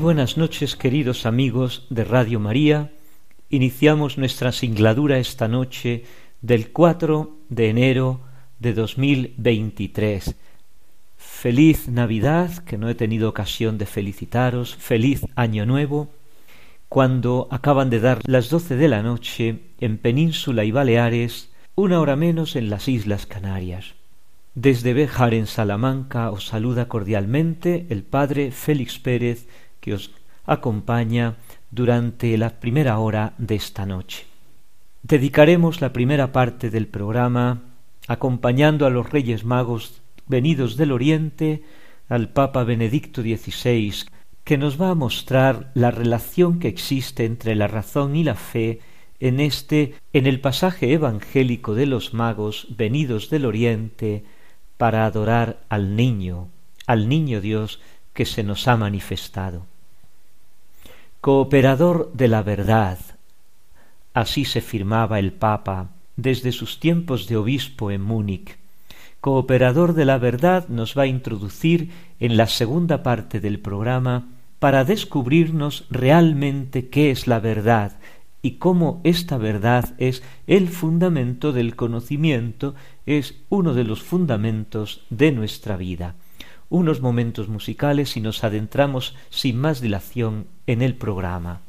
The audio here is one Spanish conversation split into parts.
Buenas noches, queridos amigos de Radio María. Iniciamos nuestra singladura esta noche del 4 de enero de 2023. Feliz Navidad, que no he tenido ocasión de felicitaros. Feliz Año Nuevo. Cuando acaban de dar las doce de la noche en Península y Baleares, una hora menos en las Islas Canarias. Desde Béjar en Salamanca os saluda cordialmente el padre Félix Pérez que os acompaña durante la primera hora de esta noche. Dedicaremos la primera parte del programa acompañando a los Reyes Magos venidos del Oriente, al Papa Benedicto XVI, que nos va a mostrar la relación que existe entre la razón y la fe en este en el pasaje evangélico de los magos venidos del Oriente para adorar al niño, al niño Dios que se nos ha manifestado. Cooperador de la verdad, así se firmaba el Papa desde sus tiempos de obispo en Múnich. Cooperador de la verdad nos va a introducir en la segunda parte del programa para descubrirnos realmente qué es la verdad y cómo esta verdad es el fundamento del conocimiento, es uno de los fundamentos de nuestra vida unos momentos musicales y nos adentramos sin más dilación en el programa.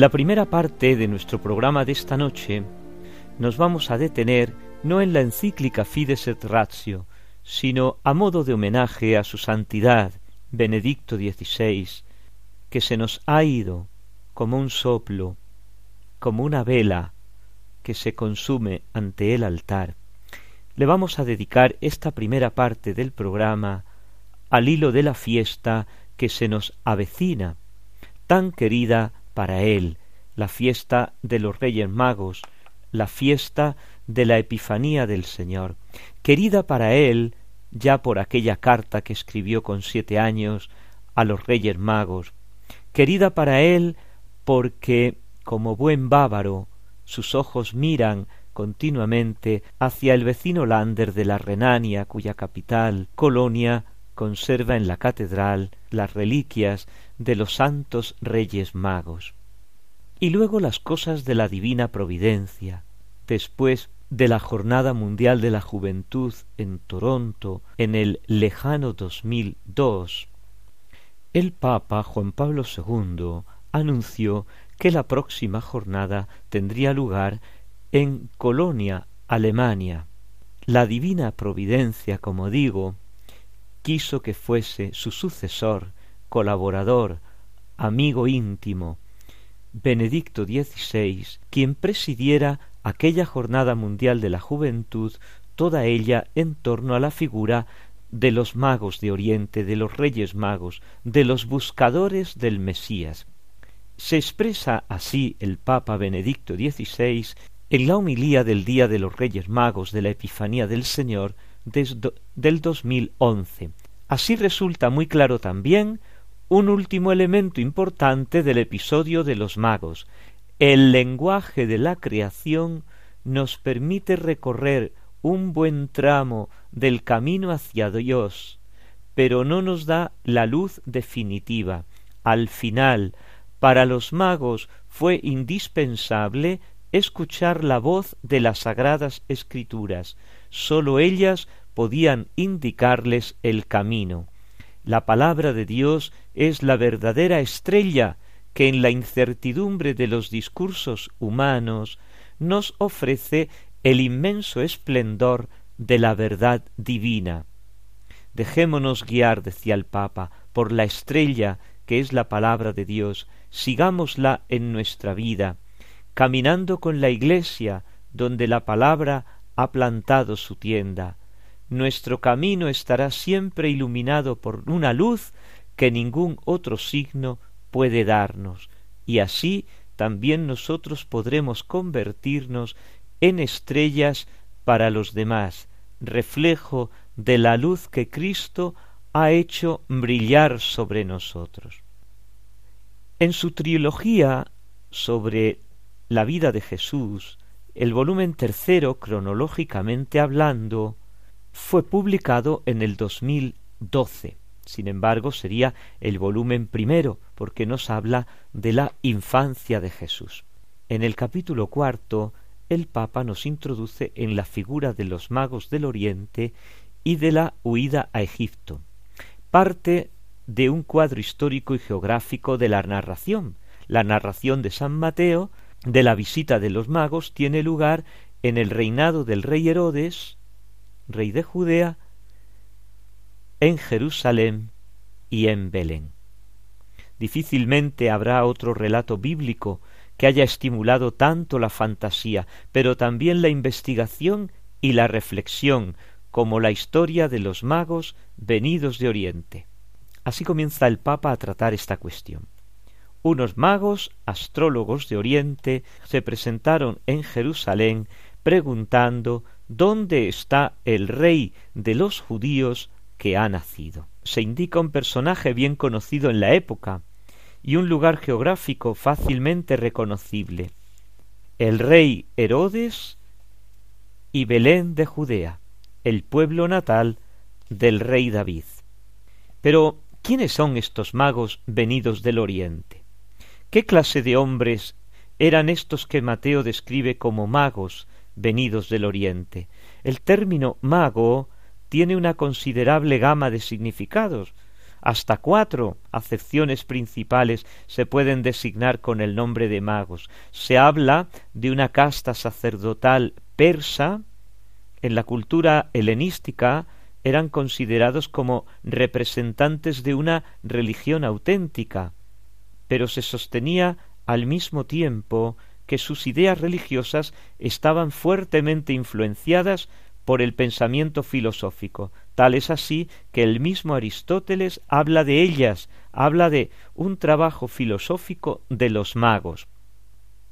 La primera parte de nuestro programa de esta noche nos vamos a detener no en la encíclica Fides et Ratio, sino a modo de homenaje a su santidad Benedicto XVI, que se nos ha ido como un soplo, como una vela que se consume ante el altar. Le vamos a dedicar esta primera parte del programa al hilo de la fiesta que se nos avecina, tan querida para él la fiesta de los Reyes Magos, la fiesta de la Epifanía del Señor, querida para él ya por aquella carta que escribió con siete años a los Reyes Magos, querida para él porque, como buen bávaro, sus ojos miran continuamente hacia el vecino Lander de la Renania, cuya capital, Colonia, conserva en la catedral las reliquias de los santos reyes magos. Y luego las cosas de la divina providencia, después de la Jornada Mundial de la Juventud en Toronto en el lejano 2002, el Papa Juan Pablo II anunció que la próxima jornada tendría lugar en Colonia, Alemania. La divina providencia, como digo, quiso que fuese su sucesor colaborador, amigo íntimo, Benedicto XVI, quien presidiera aquella Jornada Mundial de la Juventud, toda ella en torno a la figura de los magos de Oriente, de los reyes magos, de los buscadores del Mesías. Se expresa así el Papa Benedicto XVI en la homilía del Día de los Reyes Magos de la Epifanía del Señor del 2011. Así resulta muy claro también un último elemento importante del episodio de los magos, el lenguaje de la creación nos permite recorrer un buen tramo del camino hacia Dios, pero no nos da la luz definitiva. Al final, para los magos fue indispensable escuchar la voz de las sagradas escrituras. Sólo ellas podían indicarles el camino. La palabra de Dios es la verdadera estrella que en la incertidumbre de los discursos humanos nos ofrece el inmenso esplendor de la verdad divina. Dejémonos guiar, decía el Papa, por la estrella que es la palabra de Dios, sigámosla en nuestra vida, caminando con la Iglesia, donde la palabra ha plantado su tienda. Nuestro camino estará siempre iluminado por una luz que ningún otro signo puede darnos, y así también nosotros podremos convertirnos en estrellas para los demás, reflejo de la luz que Cristo ha hecho brillar sobre nosotros. En su trilogía sobre la vida de Jesús, el volumen tercero, cronológicamente hablando, fue publicado en el 2012. Sin embargo, sería el volumen primero, porque nos habla de la infancia de Jesús. En el capítulo cuarto, el Papa nos introduce en la figura de los magos del Oriente y de la huida a Egipto. Parte de un cuadro histórico y geográfico de la narración. La narración de San Mateo de la visita de los magos tiene lugar en el reinado del rey Herodes, rey de Judea, en Jerusalén y en Belén. Difícilmente habrá otro relato bíblico que haya estimulado tanto la fantasía, pero también la investigación y la reflexión, como la historia de los magos venidos de Oriente. Así comienza el Papa a tratar esta cuestión. Unos magos, astrólogos de Oriente, se presentaron en Jerusalén preguntando ¿Dónde está el rey de los judíos que ha nacido? Se indica un personaje bien conocido en la época y un lugar geográfico fácilmente reconocible. El rey Herodes y Belén de Judea, el pueblo natal del rey David. Pero, ¿quiénes son estos magos venidos del Oriente? ¿Qué clase de hombres eran estos que Mateo describe como magos venidos del Oriente. El término mago tiene una considerable gama de significados. Hasta cuatro acepciones principales se pueden designar con el nombre de magos. Se habla de una casta sacerdotal persa. En la cultura helenística eran considerados como representantes de una religión auténtica, pero se sostenía al mismo tiempo que sus ideas religiosas estaban fuertemente influenciadas por el pensamiento filosófico. Tal es así que el mismo Aristóteles habla de ellas, habla de un trabajo filosófico de los magos.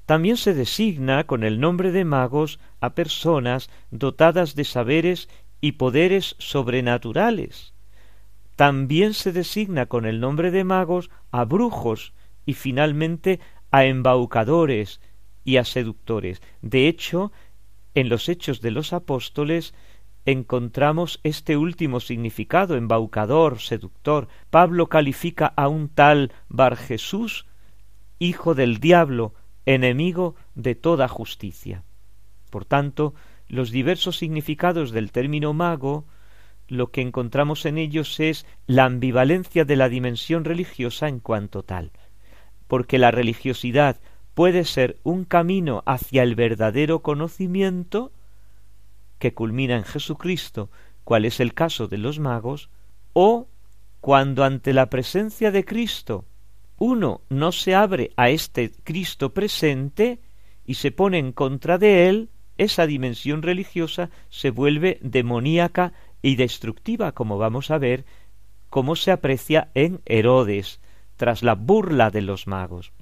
También se designa con el nombre de magos a personas dotadas de saberes y poderes sobrenaturales. También se designa con el nombre de magos a brujos y finalmente a embaucadores, y a seductores. De hecho, en los hechos de los apóstoles encontramos este último significado, embaucador, seductor. Pablo califica a un tal Bar Jesús, hijo del diablo, enemigo de toda justicia. Por tanto, los diversos significados del término mago, lo que encontramos en ellos es la ambivalencia de la dimensión religiosa en cuanto tal, porque la religiosidad puede ser un camino hacia el verdadero conocimiento que culmina en Jesucristo, cual es el caso de los magos, o cuando ante la presencia de Cristo uno no se abre a este Cristo presente y se pone en contra de él, esa dimensión religiosa se vuelve demoníaca y destructiva, como vamos a ver cómo se aprecia en Herodes, tras la burla de los magos.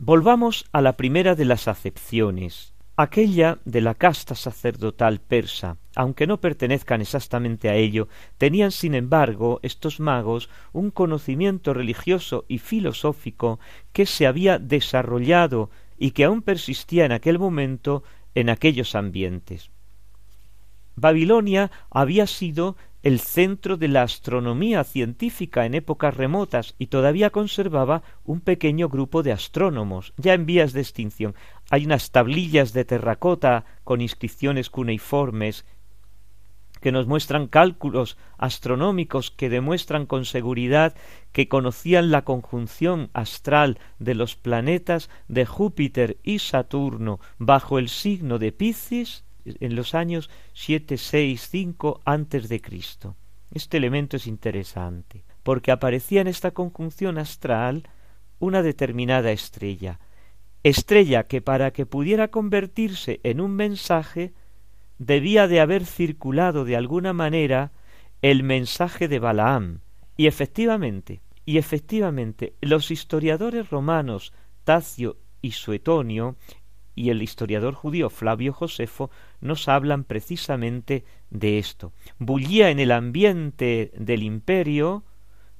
Volvamos a la primera de las acepciones, aquella de la casta sacerdotal persa. Aunque no pertenezcan exactamente a ello, tenían sin embargo estos magos un conocimiento religioso y filosófico que se había desarrollado y que aún persistía en aquel momento en aquellos ambientes. Babilonia había sido el centro de la astronomía científica en épocas remotas y todavía conservaba un pequeño grupo de astrónomos, ya en vías de extinción. Hay unas tablillas de terracota con inscripciones cuneiformes que nos muestran cálculos astronómicos que demuestran con seguridad que conocían la conjunción astral de los planetas de Júpiter y Saturno bajo el signo de Piscis en los años siete, seis, cinco antes de Cristo. Este elemento es interesante, porque aparecía en esta conjunción astral una determinada estrella, estrella que para que pudiera convertirse en un mensaje debía de haber circulado de alguna manera el mensaje de Balaam. Y efectivamente, y efectivamente, los historiadores romanos Tacio y Suetonio y el historiador judío Flavio Josefo nos hablan precisamente de esto. Bullía en el ambiente del imperio,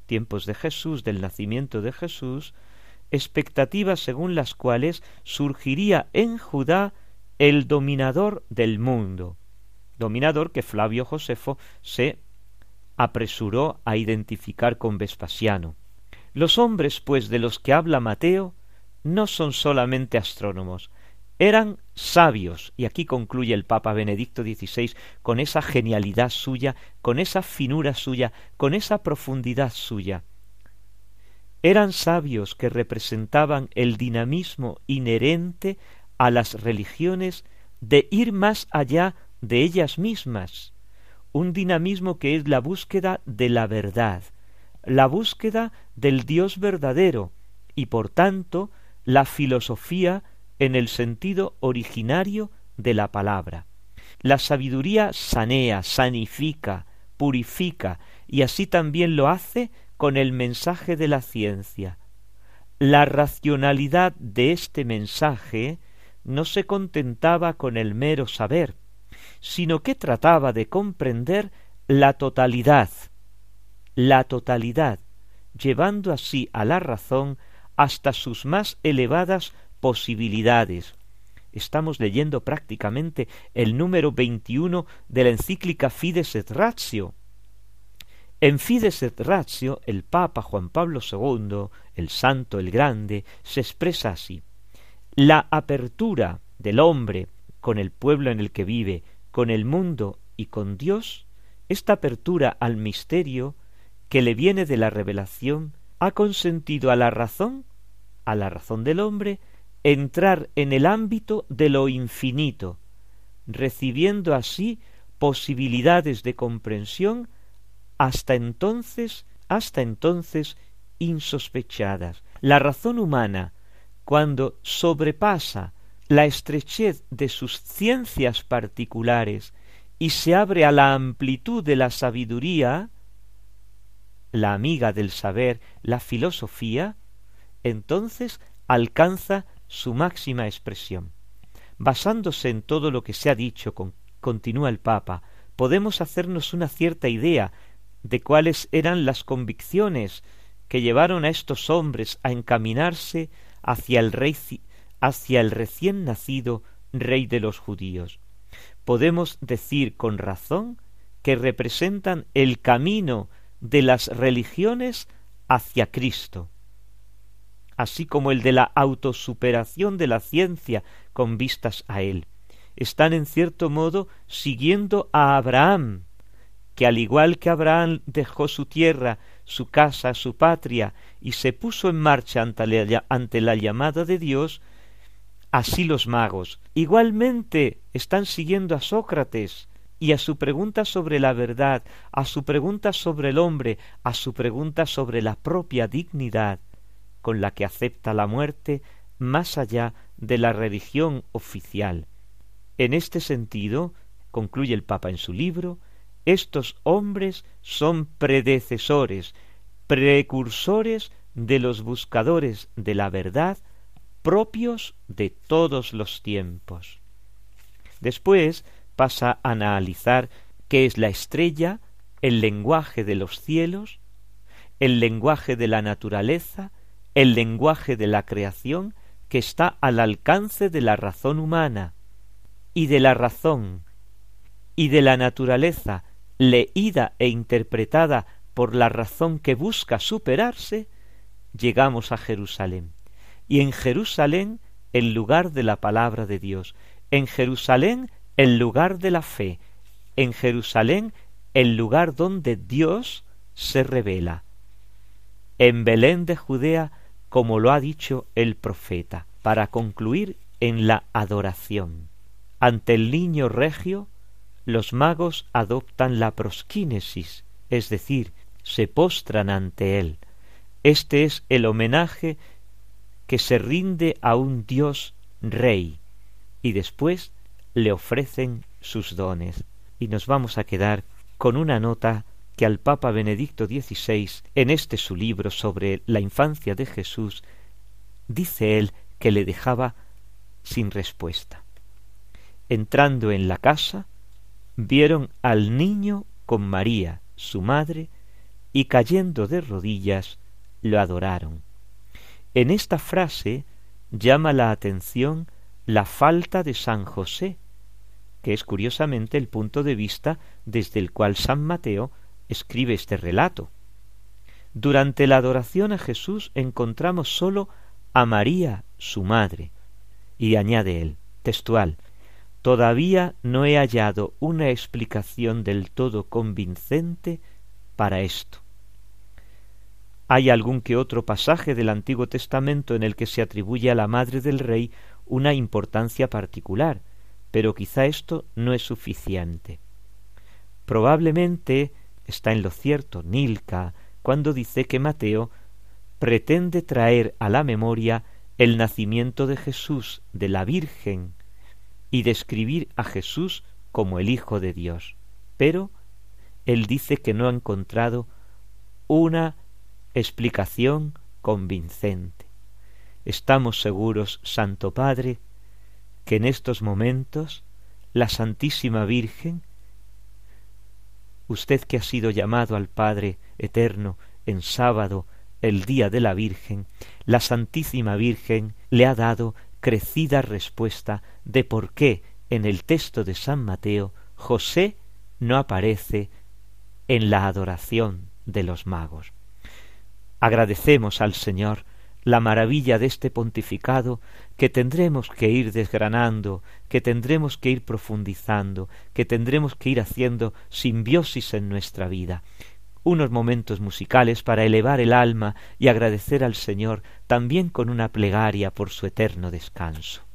tiempos de Jesús, del nacimiento de Jesús, expectativas según las cuales surgiría en Judá el dominador del mundo, dominador que Flavio Josefo se apresuró a identificar con Vespasiano. Los hombres, pues, de los que habla Mateo, no son solamente astrónomos, eran sabios, y aquí concluye el Papa Benedicto XVI con esa genialidad suya, con esa finura suya, con esa profundidad suya. Eran sabios que representaban el dinamismo inherente a las religiones de ir más allá de ellas mismas, un dinamismo que es la búsqueda de la verdad, la búsqueda del Dios verdadero y por tanto la filosofía en el sentido originario de la palabra. La sabiduría sanea, sanifica, purifica y así también lo hace con el mensaje de la ciencia. La racionalidad de este mensaje no se contentaba con el mero saber, sino que trataba de comprender la totalidad, la totalidad, llevando así a la razón hasta sus más elevadas posibilidades. Estamos leyendo prácticamente el número veintiuno de la encíclica Fides et Ratio. En Fides et Ratio, el Papa Juan Pablo II, el Santo, el Grande, se expresa así la apertura del hombre con el pueblo en el que vive, con el mundo y con Dios, esta apertura al misterio que le viene de la revelación, ha consentido a la razón, a la razón del hombre, entrar en el ámbito de lo infinito, recibiendo así posibilidades de comprensión hasta entonces, hasta entonces insospechadas. La razón humana, cuando sobrepasa la estrechez de sus ciencias particulares y se abre a la amplitud de la sabiduría, la amiga del saber, la filosofía, entonces alcanza su máxima expresión. Basándose en todo lo que se ha dicho, continúa el Papa, podemos hacernos una cierta idea de cuáles eran las convicciones que llevaron a estos hombres a encaminarse hacia el rey hacia el recién nacido rey de los judíos. Podemos decir con razón que representan el camino de las religiones hacia Cristo, así como el de la autosuperación de la ciencia con vistas a él. Están en cierto modo siguiendo a Abraham, que al igual que Abraham dejó su tierra, su casa, su patria, y se puso en marcha ante la, llamada de Dios, así los magos igualmente están siguiendo a Sócrates y a su pregunta sobre la verdad, a su pregunta sobre el hombre, a su pregunta sobre la propia dignidad, con la que acepta la muerte más allá de la religión oficial. En este sentido, concluye el Papa en su libro, estos hombres son predecesores, precursores de los buscadores de la verdad propios de todos los tiempos. Después pasa a analizar qué es la estrella, el lenguaje de los cielos, el lenguaje de la naturaleza, el lenguaje de la creación, que está al alcance de la razón humana y de la razón y de la naturaleza leída e interpretada por la razón que busca superarse, llegamos a Jerusalén. Y en Jerusalén el lugar de la palabra de Dios, en Jerusalén el lugar de la fe, en Jerusalén el lugar donde Dios se revela. En Belén de Judea, como lo ha dicho el profeta, para concluir en la adoración. Ante el niño regio, los magos adoptan la prosquínesis, es decir, se postran ante él. Este es el homenaje que se rinde a un Dios rey, y después le ofrecen sus dones. Y nos vamos a quedar con una nota que al Papa Benedicto XVI, en este su libro sobre la infancia de Jesús, dice él que le dejaba sin respuesta. Entrando en la casa, vieron al niño con María, su madre, y cayendo de rodillas, lo adoraron. En esta frase llama la atención la falta de San José, que es curiosamente el punto de vista desde el cual San Mateo escribe este relato. Durante la adoración a Jesús encontramos sólo a María, su madre, y añade él, textual, todavía no he hallado una explicación del todo convincente para esto. Hay algún que otro pasaje del Antiguo Testamento en el que se atribuye a la madre del rey una importancia particular, pero quizá esto no es suficiente. Probablemente está en lo cierto Nilka cuando dice que Mateo pretende traer a la memoria el nacimiento de Jesús de la Virgen y describir a Jesús como el Hijo de Dios. Pero él dice que no ha encontrado una explicación convincente. Estamos seguros, Santo Padre, que en estos momentos la Santísima Virgen, usted que ha sido llamado al Padre Eterno en sábado, el día de la Virgen, la Santísima Virgen le ha dado crecida respuesta de por qué en el texto de San Mateo José no aparece en la adoración de los magos. Agradecemos al Señor la maravilla de este pontificado que tendremos que ir desgranando, que tendremos que ir profundizando, que tendremos que ir haciendo simbiosis en nuestra vida. Unos momentos musicales para elevar el alma y agradecer al Señor también con una plegaria por su eterno descanso.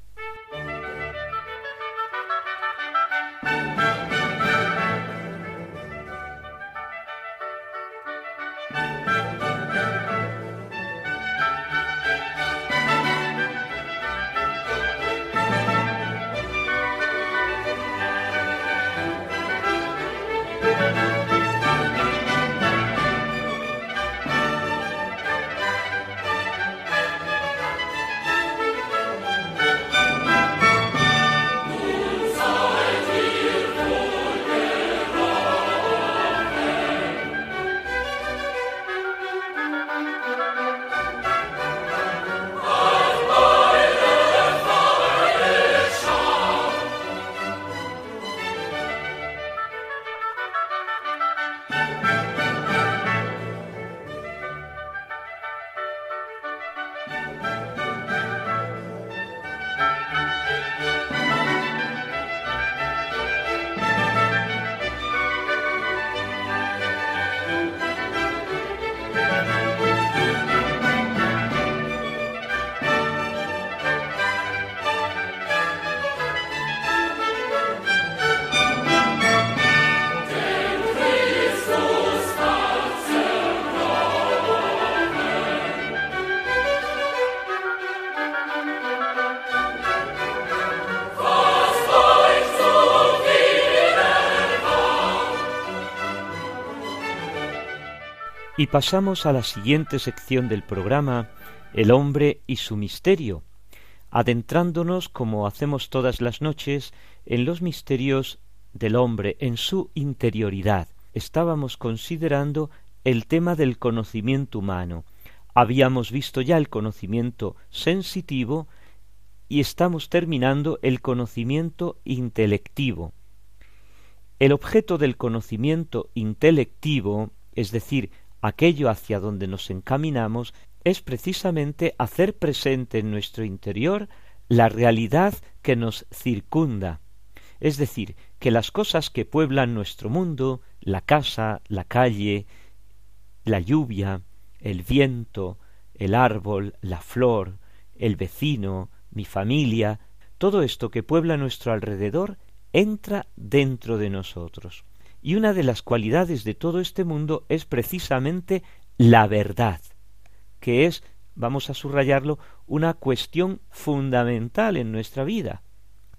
Y pasamos a la siguiente sección del programa, El hombre y su misterio, adentrándonos, como hacemos todas las noches, en los misterios del hombre, en su interioridad. Estábamos considerando el tema del conocimiento humano. Habíamos visto ya el conocimiento sensitivo y estamos terminando el conocimiento intelectivo. El objeto del conocimiento intelectivo, es decir, aquello hacia donde nos encaminamos, es precisamente hacer presente en nuestro interior la realidad que nos circunda, es decir, que las cosas que pueblan nuestro mundo, la casa, la calle, la lluvia, el viento, el árbol, la flor, el vecino, mi familia, todo esto que puebla nuestro alrededor entra dentro de nosotros. Y una de las cualidades de todo este mundo es precisamente la verdad, que es, vamos a subrayarlo, una cuestión fundamental en nuestra vida,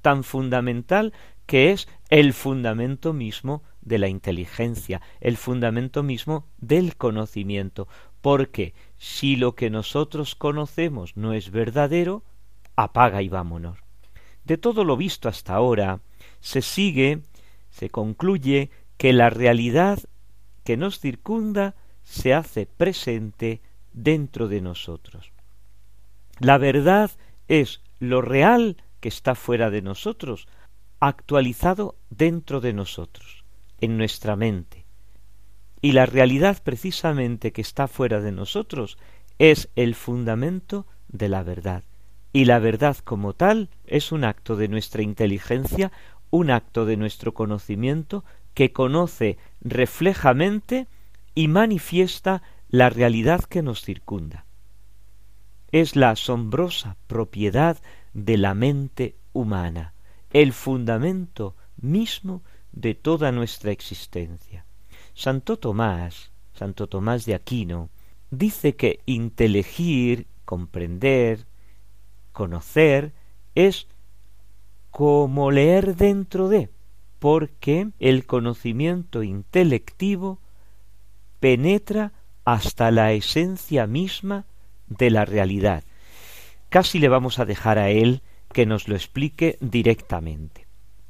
tan fundamental que es el fundamento mismo de la inteligencia, el fundamento mismo del conocimiento, porque si lo que nosotros conocemos no es verdadero, apaga y vámonos. De todo lo visto hasta ahora, se sigue, se concluye que la realidad que nos circunda se hace presente dentro de nosotros. La verdad es lo real que está fuera de nosotros, actualizado dentro de nosotros, en nuestra mente. Y la realidad precisamente que está fuera de nosotros es el fundamento de la verdad. Y la verdad como tal es un acto de nuestra inteligencia, un acto de nuestro conocimiento que conoce reflejamente y manifiesta la realidad que nos circunda. Es la asombrosa propiedad de la mente humana el fundamento mismo de toda nuestra existencia. Santo Tomás, Santo Tomás de Aquino, dice que inteligir, comprender, conocer, es como leer dentro de, porque el conocimiento intelectivo penetra hasta la esencia misma de la realidad. Casi le vamos a dejar a él que nos lo explique directamente.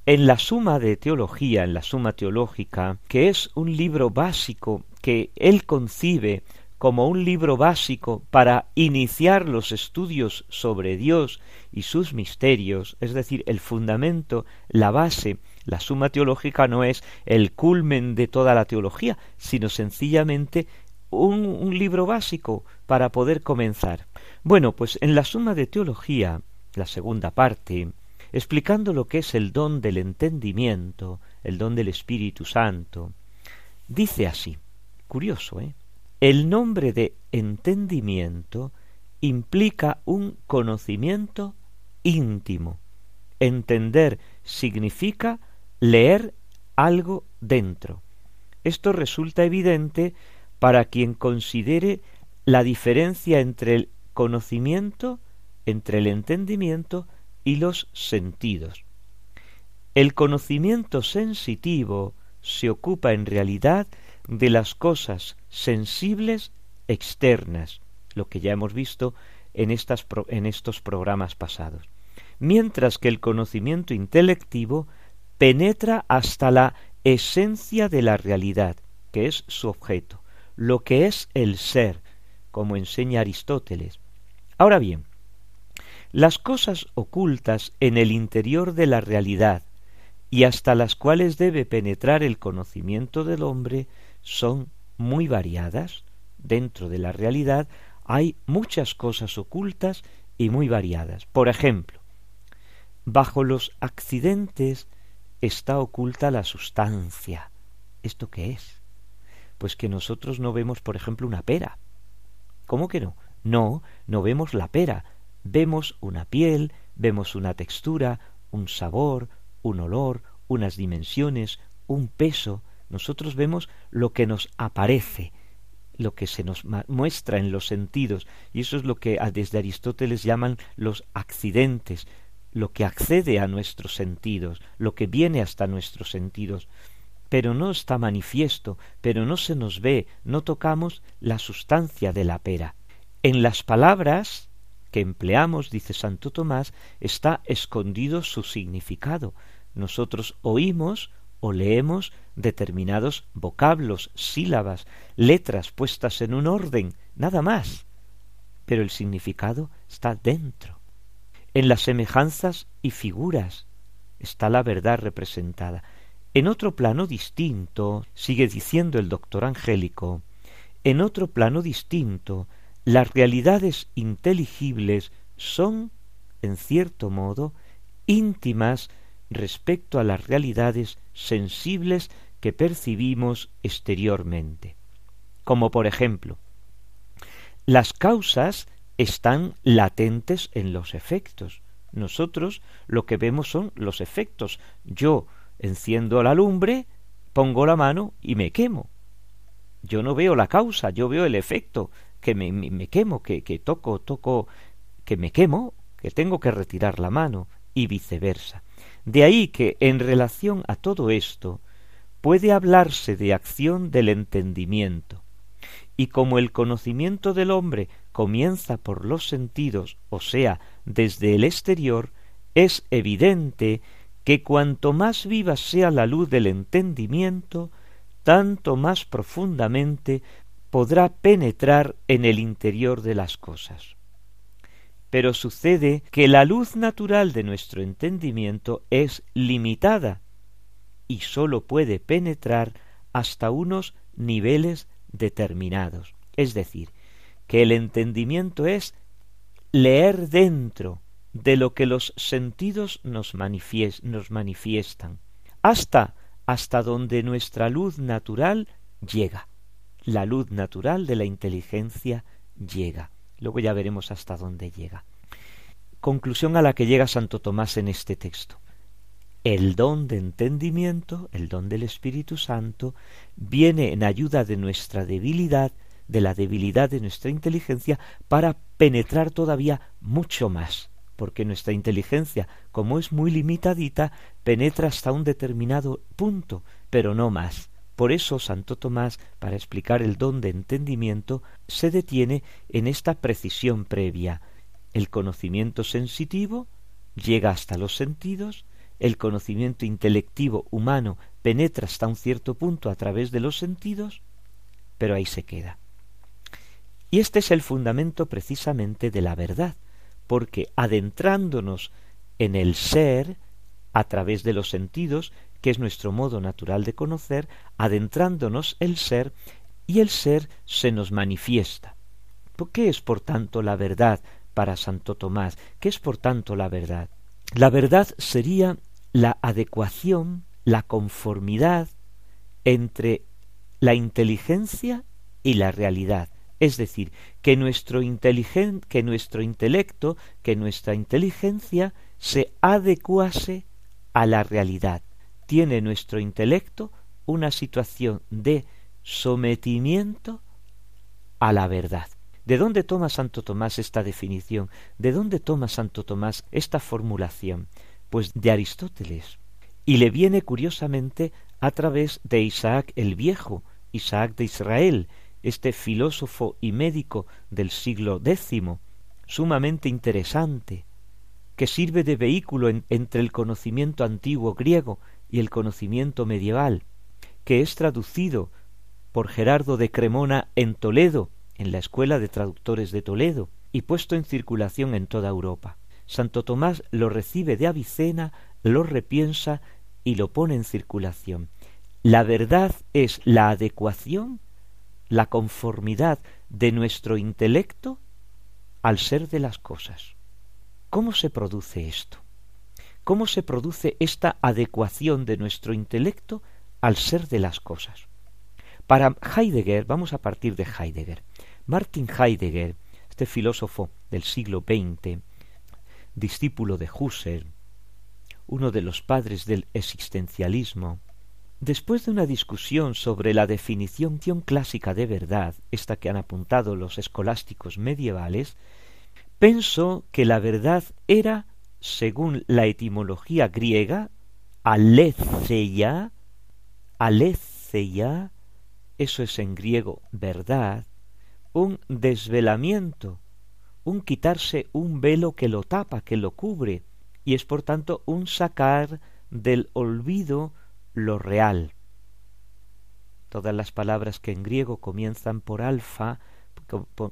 En la suma de teología, en la suma teológica, que es un libro básico que él concibe como un libro básico para iniciar los estudios sobre Dios y sus misterios, es decir, el fundamento, la base, la suma teológica no es el culmen de toda la teología, sino sencillamente un, libro básico para poder comenzar. Bueno, pues en la suma de teología la segunda parte, explicando lo que es el don del entendimiento, el don del Espíritu Santo, dice así, curioso, ¿eh? El nombre de entendimiento implica un conocimiento íntimo. Entender significa leer algo dentro. Esto resulta evidente para quien considere la diferencia entre el conocimiento entre el entendimiento y los sentidos. El conocimiento sensitivo se ocupa en realidad de las cosas sensibles externas, lo que ya hemos visto en, estas, en estos programas pasados, mientras que el conocimiento intelectivo penetra hasta la esencia de la realidad, que es su objeto, lo que es el ser, como enseña Aristóteles. Ahora bien, las cosas ocultas en el interior de la realidad y hasta las cuales debe penetrar el conocimiento del hombre son muy variadas. Dentro de la realidad hay muchas cosas ocultas y muy variadas. Por ejemplo, bajo los accidentes está oculta la sustancia. ¿Esto qué es? Pues que nosotros no vemos, por ejemplo, una pera. ¿Cómo que no? No, no vemos la pera, vemos una piel, vemos una textura, un sabor, un olor, unas dimensiones, un peso, nosotros vemos lo que nos aparece, lo que se nos muestra en los sentidos, y eso es lo que desde Aristóteles llaman los accidentes, lo que accede a nuestros sentidos, lo que viene hasta nuestros sentidos, pero no está manifiesto, pero no se nos ve, no tocamos la sustancia de la pera. En las palabras que empleamos, dice Santo Tomás, está escondido su significado. Nosotros oímos o leemos determinados vocablos, sílabas, letras puestas en un orden, nada más. Pero el significado está dentro. En las semejanzas y figuras está la verdad representada. En otro plano distinto, sigue diciendo el doctor Angélico, en otro plano distinto, las realidades inteligibles son, en cierto modo, íntimas respecto a las realidades sensibles que percibimos exteriormente. Como por ejemplo, las causas están latentes en los efectos. Nosotros lo que vemos son los efectos. Yo enciendo la lumbre, pongo la mano y me quemo. Yo no veo la causa, yo veo el efecto, que me, me, quemo, que, que toco, toco, que me quemo, que tengo que retirar la mano, y viceversa. De ahí que, en relación a todo esto, puede hablarse de acción del entendimiento, y como el conocimiento del hombre comienza por los sentidos, o sea, desde el exterior, es evidente que cuanto más viva sea la luz del entendimiento, tanto más profundamente podrá penetrar en el interior de las cosas. Pero sucede que la luz natural de nuestro entendimiento es limitada y sólo puede penetrar hasta unos niveles determinados. Es decir, que el entendimiento es leer dentro de lo que los sentidos nos, manifiestan, hasta hasta donde nuestra luz natural llega. La luz natural de la inteligencia llega. Luego ya veremos hasta dónde llega. Conclusión a la que llega Santo Tomás en este texto. El don de entendimiento, el don del Espíritu Santo, viene en ayuda de nuestra debilidad, de la debilidad de nuestra inteligencia, para penetrar todavía mucho más porque nuestra inteligencia, como es muy limitadita, penetra hasta un determinado punto, pero no más. Por eso Santo Tomás, para explicar el don de entendimiento, se detiene en esta precisión previa. El conocimiento sensitivo llega hasta los sentidos, el conocimiento intelectivo humano penetra hasta un cierto punto a través de los sentidos, pero ahí se queda. Y este es el fundamento precisamente de la verdad, porque adentrándonos en el ser, a través de los sentidos, que es nuestro modo natural de conocer, adentrándonos el ser, y el ser se nos manifiesta. ¿Qué es, por tanto, la verdad para Santo Tomás? ¿Qué es, por tanto, la verdad? La verdad sería la adecuación, la conformidad entre la inteligencia y la realidad, es decir, que nuestro, que nuestro intelecto, que nuestra inteligencia se adecuase a la realidad. Tiene nuestro intelecto una situación de sometimiento a la verdad. ¿De dónde toma Santo Tomás esta definición? ¿De dónde toma Santo Tomás esta formulación? Pues de Aristóteles. Y le viene curiosamente a través de Isaac el Viejo, Isaac de Israel, este filósofo y médico del siglo X, sumamente interesante, que sirve de vehículo entre el conocimiento antiguo griego y el conocimiento medieval, que es traducido por Gerardo de Cremona en Toledo, en la Escuela de Traductores de Toledo, y puesto en circulación en toda Europa. Santo Tomás lo recibe de Avicena, lo repiensa y lo pone en circulación. La verdad es la adecuación la conformidad de nuestro intelecto al ser de las cosas. ¿Cómo se produce esto? ¿Cómo se produce esta adecuación de nuestro intelecto al ser de las cosas? Para Heidegger, vamos a partir de Heidegger. Martin Heidegger, este filósofo del siglo XX, discípulo de Husserl, uno de los padres del existencialismo, Después de una discusión sobre la definición clásica de verdad, esta que han apuntado los escolásticos medievales, pensó que la verdad era, según la etimología griega, aletheia, aletheia, eso es en griego verdad, un desvelamiento, un quitarse un velo que lo tapa, que lo cubre, y es por tanto un sacar del olvido lo real. Todas las palabras que en griego comienzan por alfa,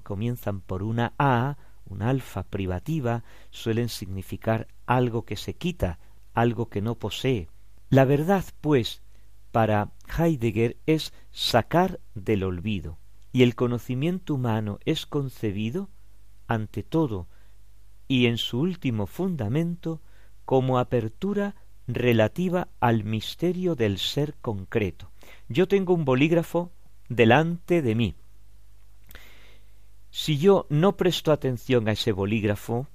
comienzan por una A un alfa privativa suelen significar algo que se quita, algo que no posee. La verdad, pues, para Heidegger es sacar del olvido, y el conocimiento humano es concebido, ante todo, y en su último fundamento, como apertura relativa al misterio del ser concreto. Yo tengo un bolígrafo delante de mí. Si yo no presto atención a ese bolígrafo,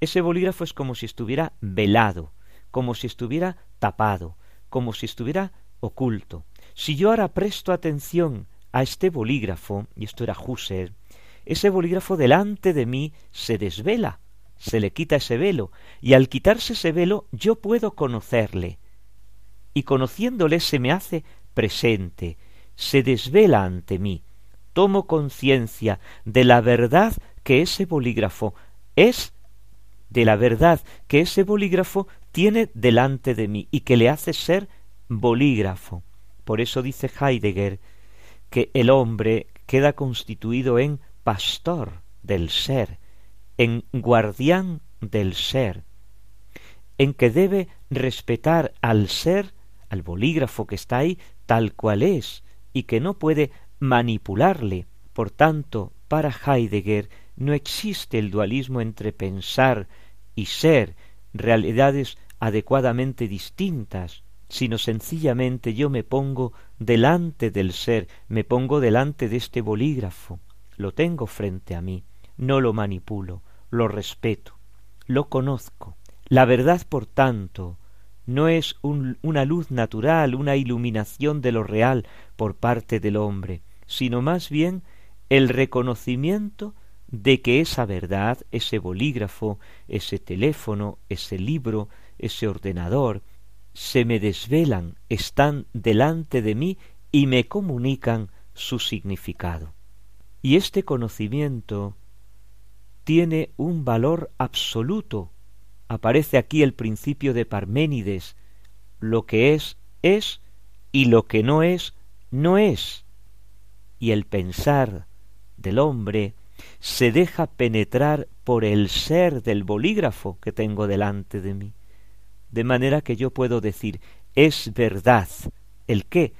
ese bolígrafo es como si estuviera velado, como si estuviera tapado, como si estuviera oculto. Si yo ahora presto atención a este bolígrafo, y esto era Husserl, ese bolígrafo delante de mí se desvela, se le quita ese velo, y al quitarse ese velo yo puedo conocerle, y conociéndole se me hace presente, se desvela ante mí, tomo conciencia de la verdad que ese bolígrafo es, de la verdad que ese bolígrafo tiene delante de mí y que le hace ser bolígrafo. Por eso dice Heidegger que el hombre queda constituido en pastor del ser, en guardián del ser, en que debe respetar al ser, al bolígrafo que está ahí, tal cual es, y que no puede manipularle. Por tanto, para Heidegger no existe el dualismo entre pensar y ser, realidades adecuadamente distintas, sino sencillamente yo me pongo delante del ser, me pongo delante de este bolígrafo, lo tengo frente a mí, no lo manipulo, lo respeto, lo conozco. La verdad, por tanto, no es una luz natural, una iluminación de lo real por parte del hombre, sino más bien el reconocimiento de que esa verdad, ese bolígrafo, ese teléfono, ese libro, ese ordenador, se me desvelan, están delante de mí y me comunican su significado. Y este conocimiento tiene un valor absoluto. Aparece aquí el principio de Parménides. Lo que es, es, y lo que no es, no es. Y el pensar del hombre se deja penetrar por el ser del bolígrafo que tengo delante de mí. De manera que yo puedo decir, es verdad. ¿El qué?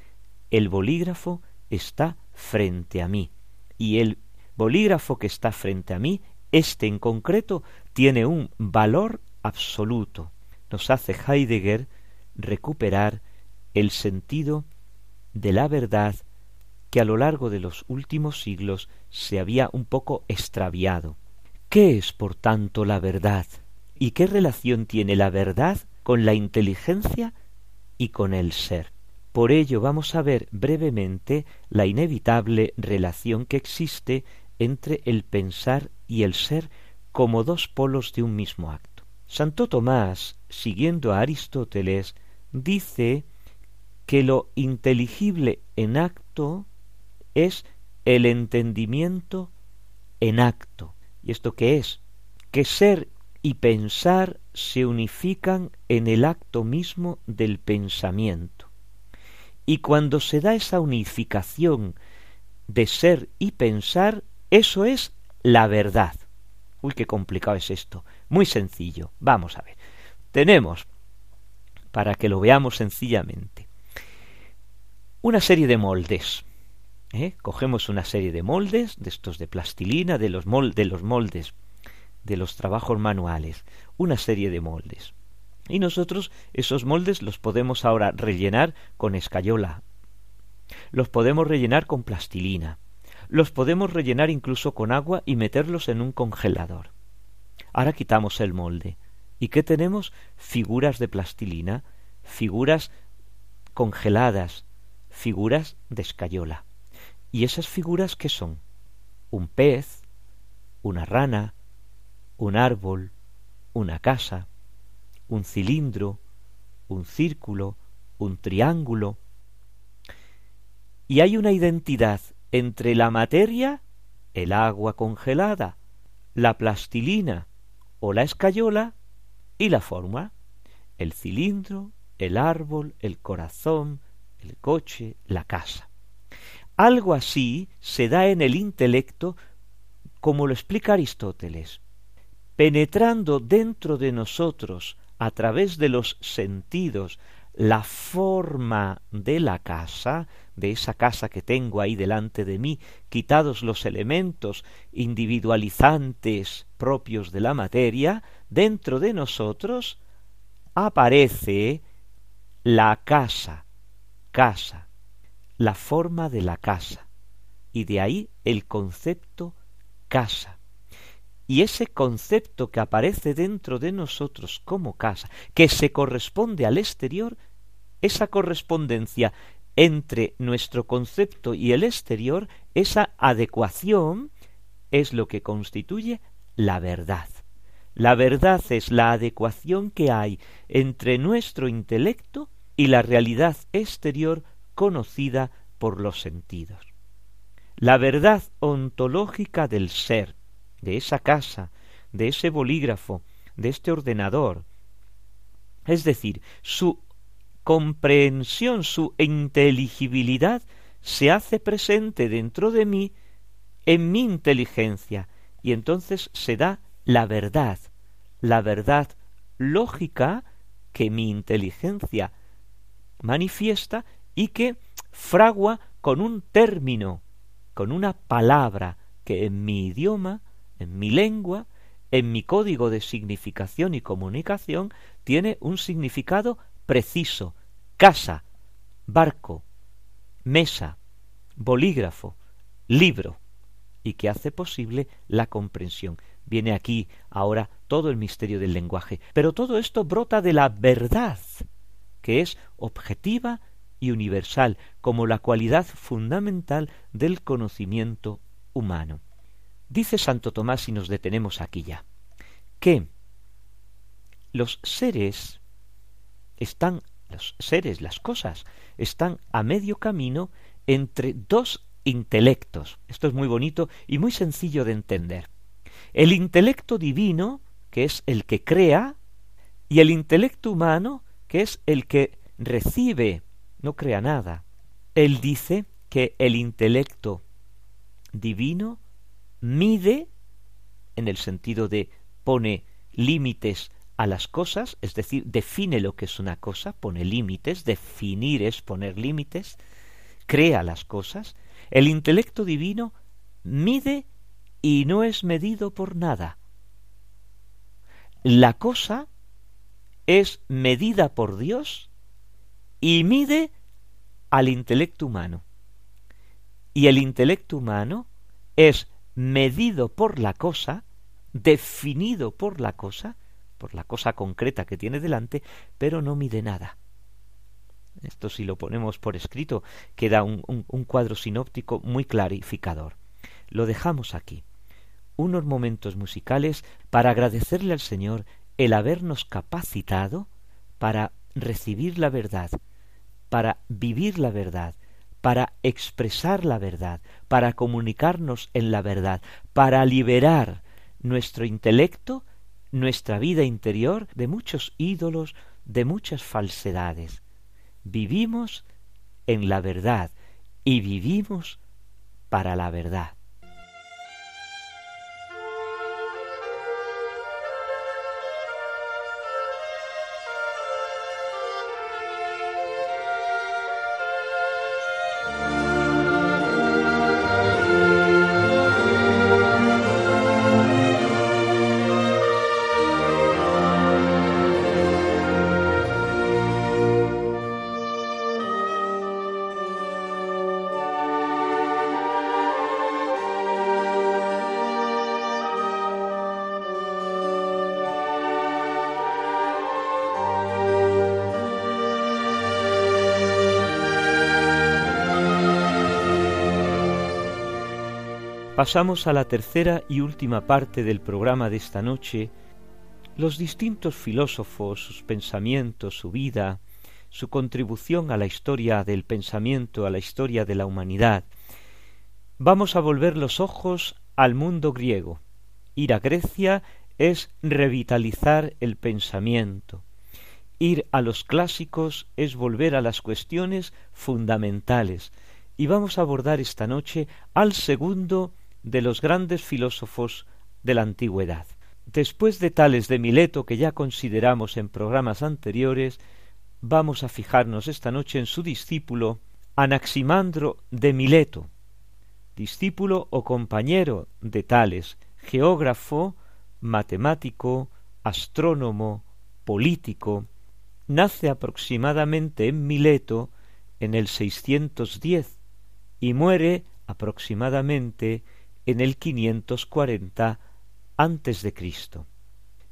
El bolígrafo está frente a mí. Y el bolígrafo que está frente a mí este en concreto tiene un valor absoluto. Nos hace Heidegger recuperar el sentido de la verdad que a lo largo de los últimos siglos se había un poco extraviado. ¿Qué es, por tanto, la verdad? ¿Y qué relación tiene la verdad con la inteligencia y con el ser? Por ello vamos a ver brevemente la inevitable relación que existe entre el pensar y el ser como dos polos de un mismo acto. Santo Tomás, siguiendo a Aristóteles, dice que lo inteligible en acto es el entendimiento en acto. ¿Y esto qué es? Que ser y pensar se unifican en el acto mismo del pensamiento. Y cuando se da esa unificación de ser y pensar, eso es la verdad. Uy, qué complicado es esto. Muy sencillo. Vamos a ver. Tenemos, para que lo veamos sencillamente, una serie de moldes. ¿eh? Cogemos una serie de moldes, de estos de plastilina, de los, de los moldes, de los trabajos manuales. Una serie de moldes. Y nosotros esos moldes los podemos ahora rellenar con escayola. Los podemos rellenar con plastilina los podemos rellenar incluso con agua y meterlos en un congelador. Ahora quitamos el molde. ¿Y qué tenemos? Figuras de plastilina, figuras congeladas, figuras de escayola. ¿Y esas figuras qué son? Un pez, una rana, un árbol, una casa, un cilindro, un círculo, un triángulo. Y hay una identidad entre la materia, el agua congelada, la plastilina o la escayola y la forma, el cilindro, el árbol, el corazón, el coche, la casa. Algo así se da en el intelecto como lo explica Aristóteles, penetrando dentro de nosotros a través de los sentidos la forma de la casa, de esa casa que tengo ahí delante de mí, quitados los elementos individualizantes propios de la materia, dentro de nosotros aparece la casa, casa, la forma de la casa, y de ahí el concepto casa. Y ese concepto que aparece dentro de nosotros como casa, que se corresponde al exterior, esa correspondencia entre nuestro concepto y el exterior, esa adecuación es lo que constituye la verdad. La verdad es la adecuación que hay entre nuestro intelecto y la realidad exterior conocida por los sentidos. La verdad ontológica del ser, de esa casa, de ese bolígrafo, de este ordenador, es decir, su comprensión, su inteligibilidad se hace presente dentro de mí, en mi inteligencia, y entonces se da la verdad, la verdad lógica que mi inteligencia manifiesta y que fragua con un término, con una palabra que en mi idioma, en mi lengua, en mi código de significación y comunicación tiene un significado preciso, casa, barco, mesa, bolígrafo, libro, y que hace posible la comprensión. Viene aquí ahora todo el misterio del lenguaje, pero todo esto brota de la verdad, que es objetiva y universal, como la cualidad fundamental del conocimiento humano. Dice Santo Tomás, y nos detenemos aquí ya, que los seres están, los seres, las cosas, están a medio camino entre dos intelectos. Esto es muy bonito y muy sencillo de entender. El intelecto divino, que es el que crea, y el intelecto humano, que es el que recibe, no crea nada. Él dice que el intelecto divino mide, en el sentido de pone límites a las cosas, es decir, define lo que es una cosa, pone límites, definir es poner límites, crea las cosas, el intelecto divino mide y no es medido por nada. La cosa es medida por Dios y mide al intelecto humano. Y el intelecto humano es medido por la cosa, definido por la cosa, por la cosa concreta que tiene delante, pero no mide nada. Esto si lo ponemos por escrito queda un, un, cuadro sinóptico muy clarificador. Lo dejamos aquí. Unos momentos musicales para agradecerle al Señor el habernos capacitado para recibir la verdad, para vivir la verdad, para expresar la verdad, para comunicarnos en la verdad, para liberar nuestro intelecto nuestra vida interior de muchos ídolos, de muchas falsedades. Vivimos en la verdad y vivimos para la verdad. Pasamos a la tercera y última parte del programa de esta noche. Los distintos filósofos, sus pensamientos, su vida, su contribución a la historia del pensamiento, a la historia de la humanidad. Vamos a volver los ojos al mundo griego. Ir a Grecia es revitalizar el pensamiento. Ir a los clásicos es volver a las cuestiones fundamentales. Y vamos a abordar esta noche al segundo de los grandes filósofos de la antigüedad. Después de Tales de Mileto, que ya consideramos en programas anteriores, vamos a fijarnos esta noche en su discípulo Anaximandro de Mileto, discípulo o compañero de Tales, geógrafo, matemático, astrónomo, político, nace aproximadamente en Mileto en el 610 y muere aproximadamente en el 540 antes de Cristo.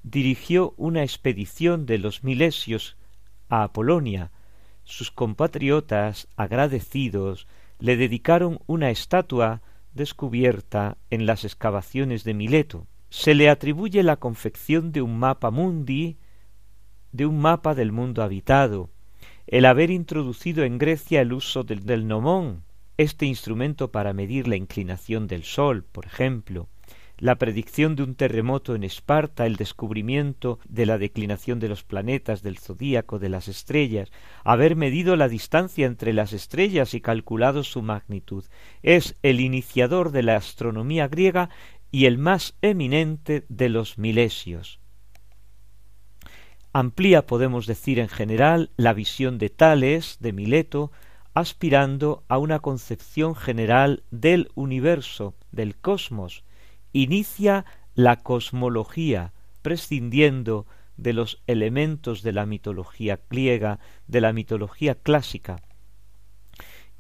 Dirigió una expedición de los milesios a Apolonia. Sus compatriotas, agradecidos, le dedicaron una estatua descubierta en las excavaciones de Mileto. Se le atribuye la confección de un mapa mundi, de un mapa del mundo habitado, el haber introducido en Grecia el uso del, del nomón, este instrumento para medir la inclinación del Sol, por ejemplo, la predicción de un terremoto en Esparta, el descubrimiento de la declinación de los planetas, del zodíaco, de las estrellas, haber medido la distancia entre las estrellas y calculado su magnitud. Es el iniciador de la astronomía griega y el más eminente de los milesios. Amplía, podemos decir en general, la visión de Tales, de Mileto, aspirando a una concepción general del universo, del cosmos, inicia la cosmología, prescindiendo de los elementos de la mitología griega, de la mitología clásica,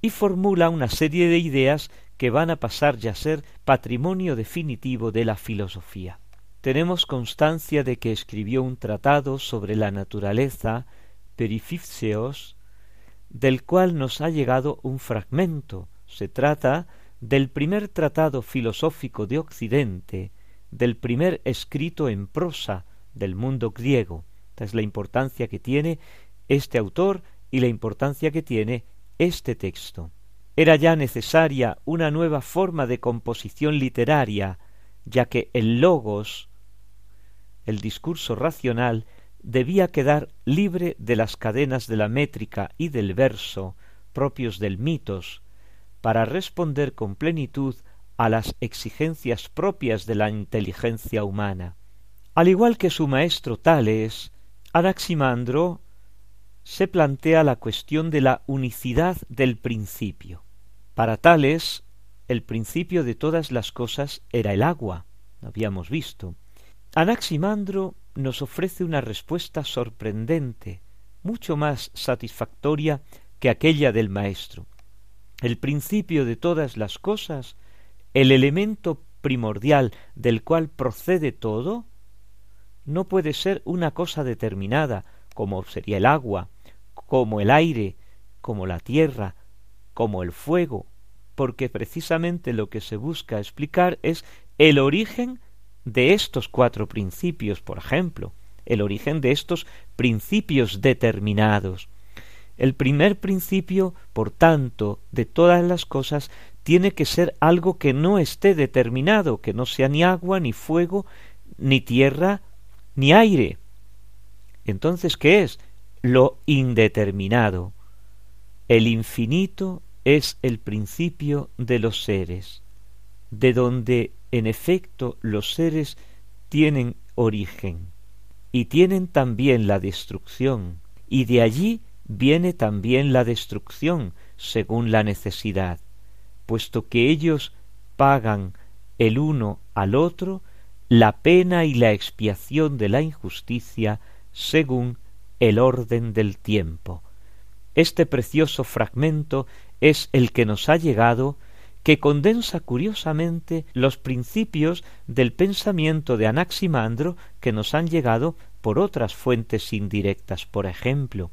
y formula una serie de ideas que van a pasar ya a ser patrimonio definitivo de la filosofía. Tenemos constancia de que escribió un tratado sobre la naturaleza, Perifipseos, del cual nos ha llegado un fragmento. Se trata del primer tratado filosófico de Occidente, del primer escrito en prosa del mundo griego. Esta es la importancia que tiene este autor y la importancia que tiene este texto. Era ya necesaria una nueva forma de composición literaria, ya que el logos, el discurso racional, debía quedar libre de las cadenas de la métrica y del verso propios del mitos, para responder con plenitud a las exigencias propias de la inteligencia humana. Al igual que su maestro Tales, Anaximandro se plantea la cuestión de la unicidad del principio. Para Tales, el principio de todas las cosas era el agua, lo habíamos visto. Anaximandro nos ofrece una respuesta sorprendente, mucho más satisfactoria que aquella del maestro. El principio de todas las cosas, el elemento primordial del cual procede todo, no puede ser una cosa determinada, como sería el agua, como el aire, como la tierra, como el fuego, porque precisamente lo que se busca explicar es el origen de estos cuatro principios, por ejemplo, el origen de estos principios determinados. El primer principio, por tanto, de todas las cosas, tiene que ser algo que no esté determinado, que no sea ni agua, ni fuego, ni tierra, ni aire. Entonces, ¿qué es? Lo indeterminado. El infinito es el principio de los seres, de donde, en efecto, los seres tienen origen y tienen también la destrucción, y de allí viene también la destrucción según la necesidad, puesto que ellos pagan el uno al otro la pena y la expiación de la injusticia según el orden del tiempo. Este precioso fragmento es el que nos ha llegado que condensa curiosamente los principios del pensamiento de Anaximandro que nos han llegado por otras fuentes indirectas, por ejemplo,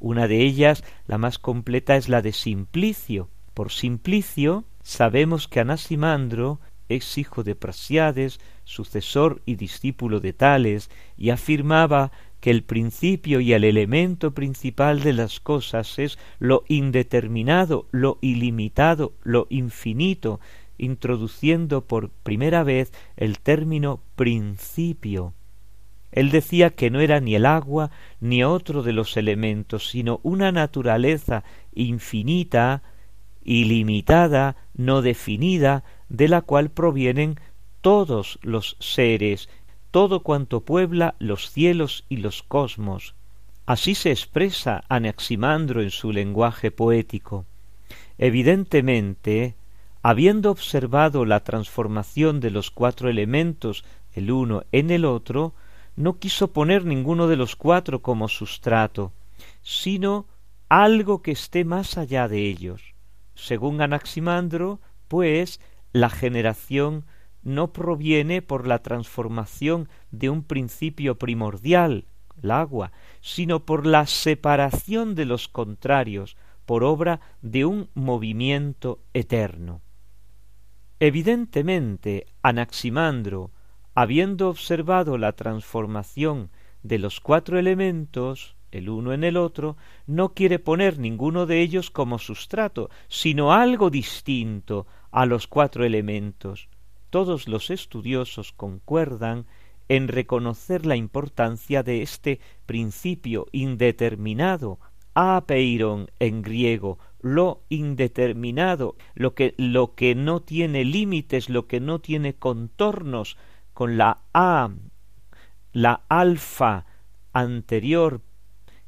una de ellas, la más completa, es la de Simplicio. Por Simplicio sabemos que Anaximandro es hijo de Prasiades, sucesor y discípulo de Tales, y afirmaba que el principio y el elemento principal de las cosas es lo indeterminado, lo ilimitado, lo infinito, introduciendo por primera vez el término principio. Él decía que no era ni el agua ni otro de los elementos, sino una naturaleza infinita, ilimitada, no definida, de la cual provienen todos los seres, todo cuanto puebla los cielos y los cosmos. Así se expresa Anaximandro en su lenguaje poético. Evidentemente, habiendo observado la transformación de los cuatro elementos el uno en el otro, no quiso poner ninguno de los cuatro como sustrato, sino algo que esté más allá de ellos. Según Anaximandro, pues, la generación no proviene por la transformación de un principio primordial, el agua, sino por la separación de los contrarios, por obra de un movimiento eterno. Evidentemente, Anaximandro, habiendo observado la transformación de los cuatro elementos, el uno en el otro, no quiere poner ninguno de ellos como sustrato, sino algo distinto a los cuatro elementos. Todos los estudiosos concuerdan en reconocer la importancia de este principio indeterminado, apeiron en griego, lo indeterminado, lo que, lo que no tiene límites, lo que no tiene contornos, con la A, la alfa anterior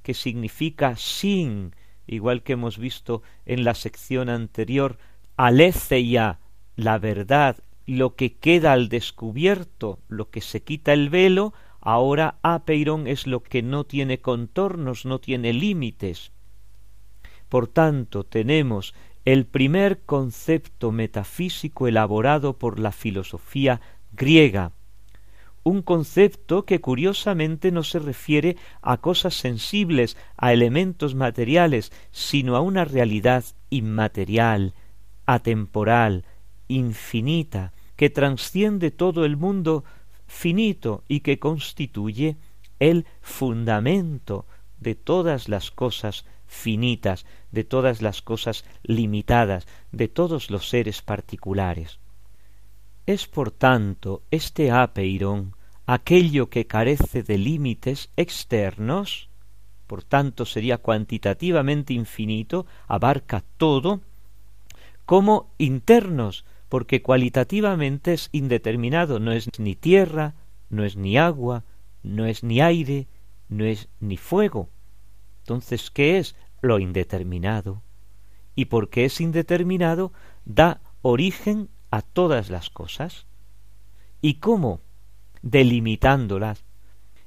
que significa sin, igual que hemos visto en la sección anterior, aletheia, la verdad, lo que queda al descubierto, lo que se quita el velo, ahora apeiron es lo que no tiene contornos, no tiene límites. Por tanto, tenemos el primer concepto metafísico elaborado por la filosofía griega, un concepto que curiosamente no se refiere a cosas sensibles, a elementos materiales, sino a una realidad inmaterial, atemporal, infinita, que trasciende todo el mundo finito y que constituye el fundamento de todas las cosas finitas, de todas las cosas limitadas, de todos los seres particulares. Es por tanto este apeiron aquello que carece de límites externos, por tanto sería cuantitativamente infinito, abarca todo, como internos, porque cualitativamente es indeterminado, no es ni tierra, no es ni agua, no es ni aire, no es ni fuego. Entonces, ¿qué es lo indeterminado? Y porque es indeterminado, da origen a todas las cosas. ¿Y cómo? Delimitándolas.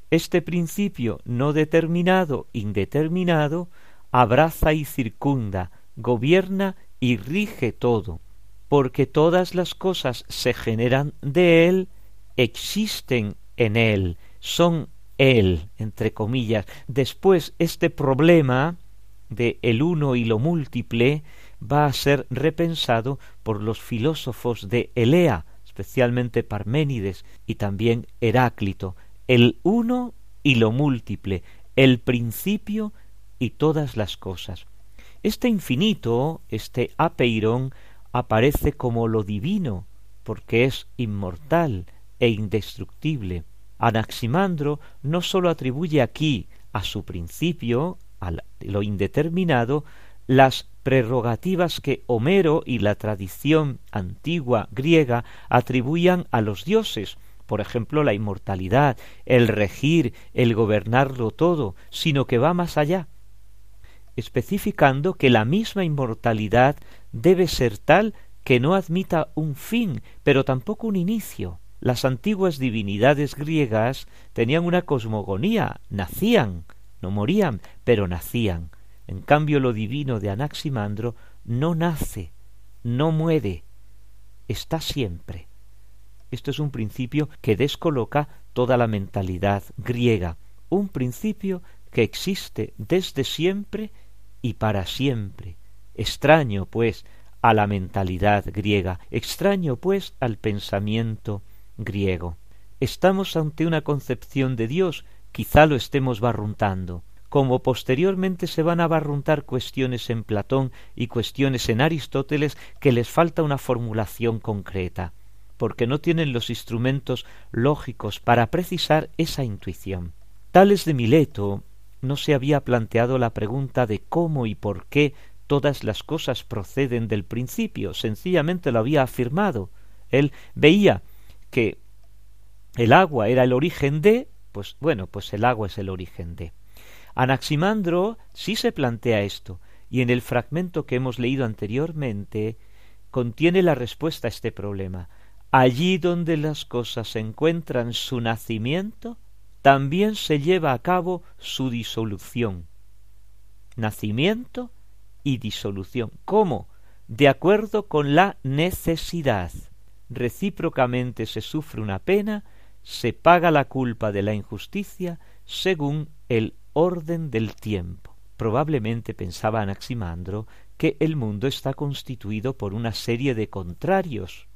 Este principio no determinado, indeterminado, abraza y circunda, gobierna y rige todo, porque todas las cosas se generan de él, existen en él, son él, entre comillas. Después este problema de el uno y lo múltiple va a ser repensado por los filósofos de Elea, especialmente Parménides y también Heráclito, el uno y lo múltiple, el principio y todas las cosas. Este infinito, este apeirón, aparece como lo divino, porque es inmortal e indestructible. Anaximandro no sólo atribuye aquí a su principio, a lo indeterminado, las prerrogativas que Homero y la tradición antigua griega atribuían a los dioses, por ejemplo la inmortalidad, el regir, el gobernarlo todo, sino que va más allá, especificando que la misma inmortalidad debe ser tal que no admita un fin, pero tampoco un inicio. Las antiguas divinidades griegas tenían una cosmogonía, nacían, no morían, pero nacían. En cambio, lo divino de Anaximandro no nace, no muere, está siempre. Esto es un principio que descoloca toda la mentalidad griega, un principio que existe desde siempre y para siempre. Extraño, pues, a la mentalidad griega, extraño, pues, al pensamiento griego. Estamos ante una concepción de Dios, quizá lo estemos barruntando, como posteriormente se van a barruntar cuestiones en Platón y cuestiones en Aristóteles que les falta una formulación concreta, porque no tienen los instrumentos lógicos para precisar esa intuición. Tales de Mileto no se había planteado la pregunta de cómo y por qué todas las cosas proceden del principio, sencillamente lo había afirmado, Él veía que el agua era el origen de, pues bueno, pues el agua es el origen de. Anaximandro sí se plantea esto, y en el fragmento que hemos leído anteriormente contiene la respuesta a este problema. Allí donde las cosas encuentran su nacimiento, también se lleva a cabo su disolución. Nacimiento y disolución. ¿Cómo? De acuerdo con la necesidad. Recíprocamente se sufre una pena, se paga la culpa de la injusticia según el orden del tiempo. Probablemente pensaba Anaximandro que el mundo está constituido por una serie de contrarios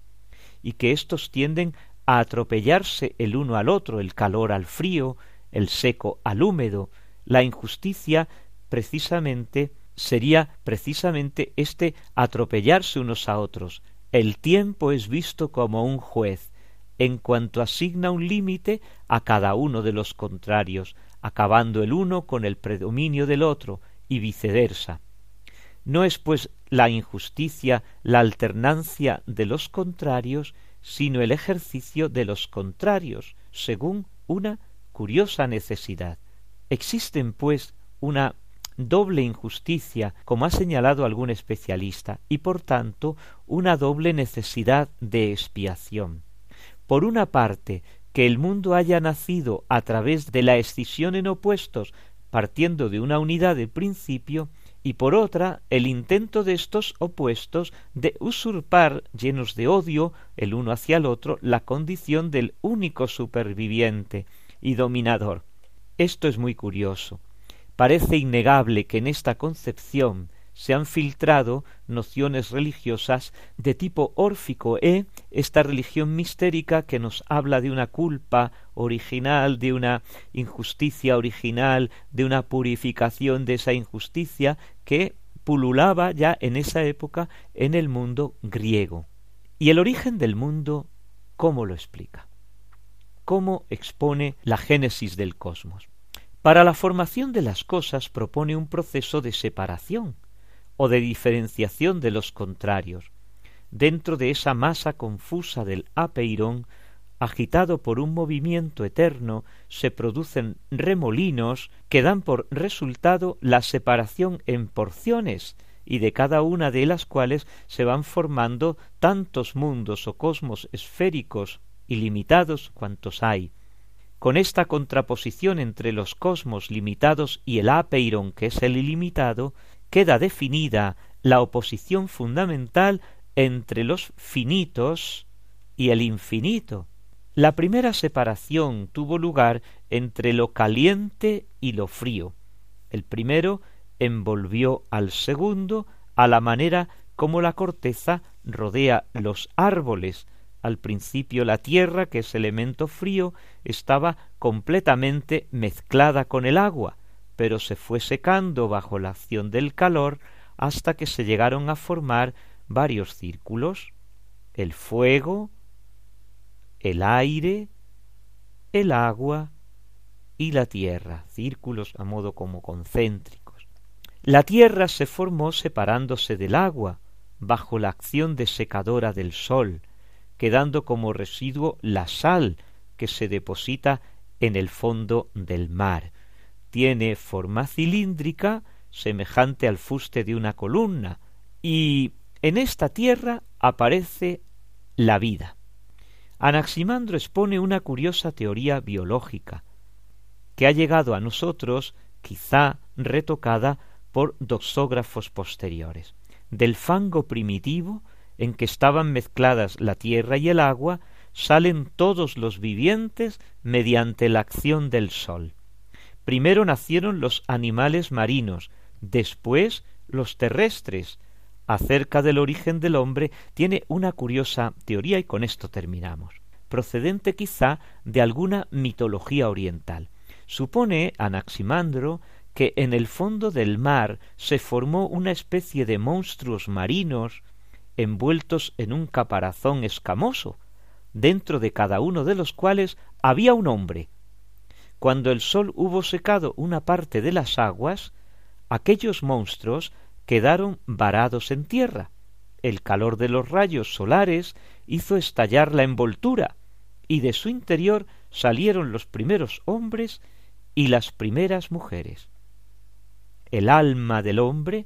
y que éstos tienden a atropellarse el uno al otro, el calor al frío, el seco al húmedo, la injusticia precisamente sería precisamente este atropellarse unos a otros. El tiempo es visto como un juez, en cuanto asigna un límite a cada uno de los contrarios, acabando el uno con el predominio del otro, y viceversa. No es pues la injusticia la alternancia de los contrarios, sino el ejercicio de los contrarios, según una curiosa necesidad. Existen, pues, una doble injusticia, como ha señalado algún especialista, y por tanto una doble necesidad de expiación. Por una parte, que el mundo haya nacido a través de la escisión en opuestos, partiendo de una unidad de principio, y por otra el intento de estos opuestos de usurpar, llenos de odio, el uno hacia el otro, la condición del único superviviente y dominador. Esto es muy curioso. Parece innegable que en esta concepción se han filtrado nociones religiosas de tipo órfico e esta religión mistérica que nos habla de una culpa original, de una injusticia original, de una purificación de esa injusticia que pululaba ya en esa época en el mundo griego. ¿Y el origen del mundo cómo lo explica? ¿Cómo expone la génesis del cosmos? Para la formación de las cosas propone un proceso de separación, o de diferenciación de los contrarios. Dentro de esa masa confusa del apeirón, agitado por un movimiento eterno, se producen remolinos que dan por resultado la separación en porciones, y de cada una de las cuales se van formando tantos mundos o cosmos esféricos ilimitados cuantos hay. Con esta contraposición entre los cosmos limitados y el apeiron, que es el ilimitado, queda definida la oposición fundamental entre los finitos y el infinito. La primera separación tuvo lugar entre lo caliente y lo frío. El primero envolvió al segundo a la manera como la corteza rodea los árboles. Al principio la tierra, que es elemento frío, estaba completamente mezclada con el agua, pero se fue secando bajo la acción del calor hasta que se llegaron a formar varios círculos el fuego, el aire, el agua y la tierra, círculos a modo como concéntricos. La tierra se formó separándose del agua, bajo la acción desecadora del sol, quedando como residuo la sal que se deposita en el fondo del mar tiene forma cilíndrica semejante al fuste de una columna y en esta tierra aparece la vida. Anaximandro expone una curiosa teoría biológica que ha llegado a nosotros quizá retocada por doxógrafos posteriores. Del fango primitivo en que estaban mezcladas la tierra y el agua salen todos los vivientes mediante la acción del sol. Primero nacieron los animales marinos, después los terrestres. Acerca del origen del hombre tiene una curiosa teoría y con esto terminamos, procedente quizá de alguna mitología oriental. Supone Anaximandro que en el fondo del mar se formó una especie de monstruos marinos envueltos en un caparazón escamoso, dentro de cada uno de los cuales había un hombre, cuando el sol hubo secado una parte de las aguas, aquellos monstruos quedaron varados en tierra. El calor de los rayos solares hizo estallar la envoltura, y de su interior salieron los primeros hombres y las primeras mujeres. El alma del hombre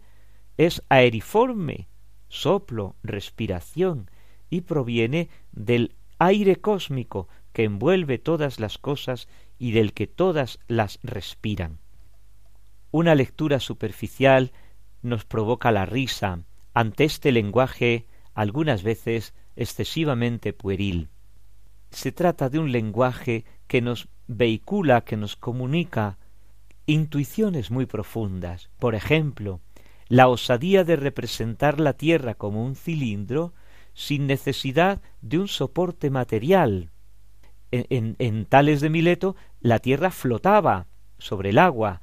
es aeriforme, soplo, respiración, y proviene del aire cósmico que envuelve todas las cosas y del que todas las respiran. Una lectura superficial nos provoca la risa ante este lenguaje algunas veces excesivamente pueril. Se trata de un lenguaje que nos vehicula, que nos comunica intuiciones muy profundas. Por ejemplo, la osadía de representar la Tierra como un cilindro sin necesidad de un soporte material. En, Tales de Mileto la Tierra flotaba sobre el agua.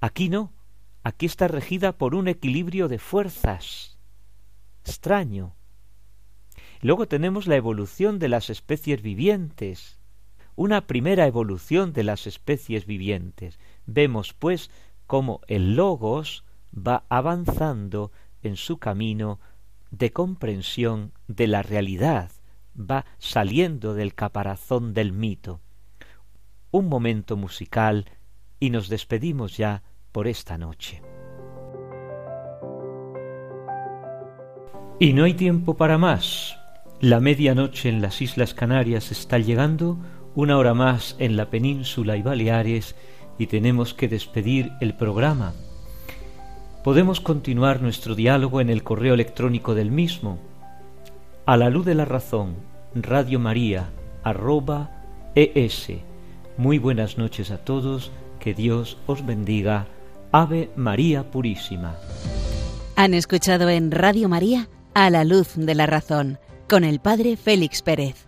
Aquí no, aquí está regida por un equilibrio de fuerzas. Extraño. Luego tenemos la evolución de las especies vivientes, una primera evolución de las especies vivientes. Vemos, pues, cómo el logos va avanzando en su camino de comprensión de la realidad, va saliendo del caparazón del mito. Un momento musical y nos despedimos ya por esta noche. Y no hay tiempo para más. La medianoche en las Islas Canarias está llegando, una hora más en la península y Baleares, y tenemos que despedir el programa. Podemos continuar nuestro diálogo en el correo electrónico del mismo, a la luz de la razón, Radio María, arroba es. Muy buenas noches a todos, que Dios os bendiga. Ave María Purísima. Han escuchado en Radio María, a la luz de la razón, con el Padre Félix Pérez.